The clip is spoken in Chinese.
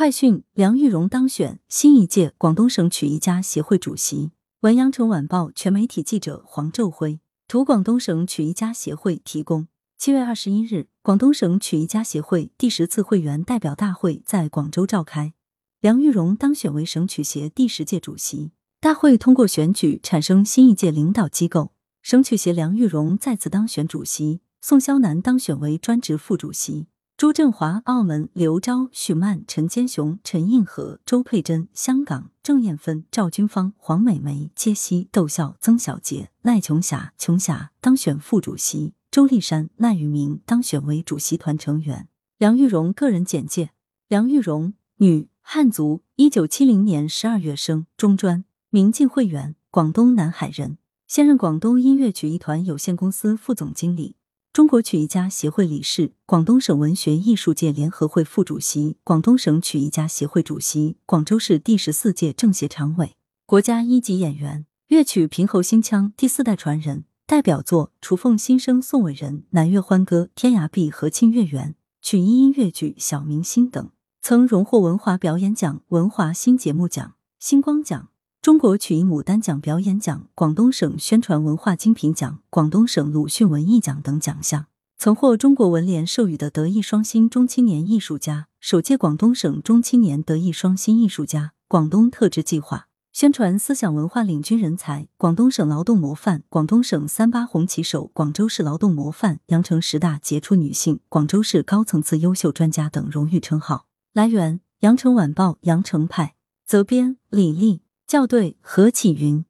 快讯：梁玉荣当选新一届广东省曲艺家协会主席。文阳城晚报全媒体记者黄昼辉图广东省曲艺家协会提供。七月二十一日，广东省曲艺家协会第十次会员代表大会在广州召开，梁玉荣当选为省曲协第十届主席。大会通过选举产生新一届领导机构，省曲协梁玉荣再次当选主席，宋肖南当选为专职副主席。朱振华、澳门刘钊、许曼、陈坚雄、陈映和、周佩珍；香港郑艳芬、赵君芳、黄美梅、揭西窦笑、曾小杰、赖琼霞、琼霞当选副主席；周丽珊、赖玉明当选为主席团成员。梁玉荣个人简介：梁玉荣，女，汉族，一九七零年十二月生，中专，明镜会员，广东南海人，现任广东音乐曲艺团有限公司副总经理。中国曲艺家协会理事，广东省文学艺术界联合会副主席，广东省曲艺家协会主席，广州市第十四届政协常委，国家一级演员，乐曲平喉新腔第四代传人，代表作《雏凤新生宋伟人》《南粤欢歌》《天涯碧河沁月圆》，曲艺音乐剧《小明星》等，曾荣获文华表演奖、文华新节目奖、星光奖。中国曲艺牡丹奖表演奖、广东省宣传文化精品奖、广东省鲁迅文艺奖等奖项，曾获中国文联授予的德艺双馨中青年艺术家、首届广东省中青年德艺双馨艺术家、广东特质计划宣传思想文化领军人才、广东省劳动模范、广东省三八红旗手、广州市劳动模范、羊城十大杰出女性、广州市高层次优秀专家等荣誉称号。来源：羊城晚报羊城派，责编：李丽。校对何启云。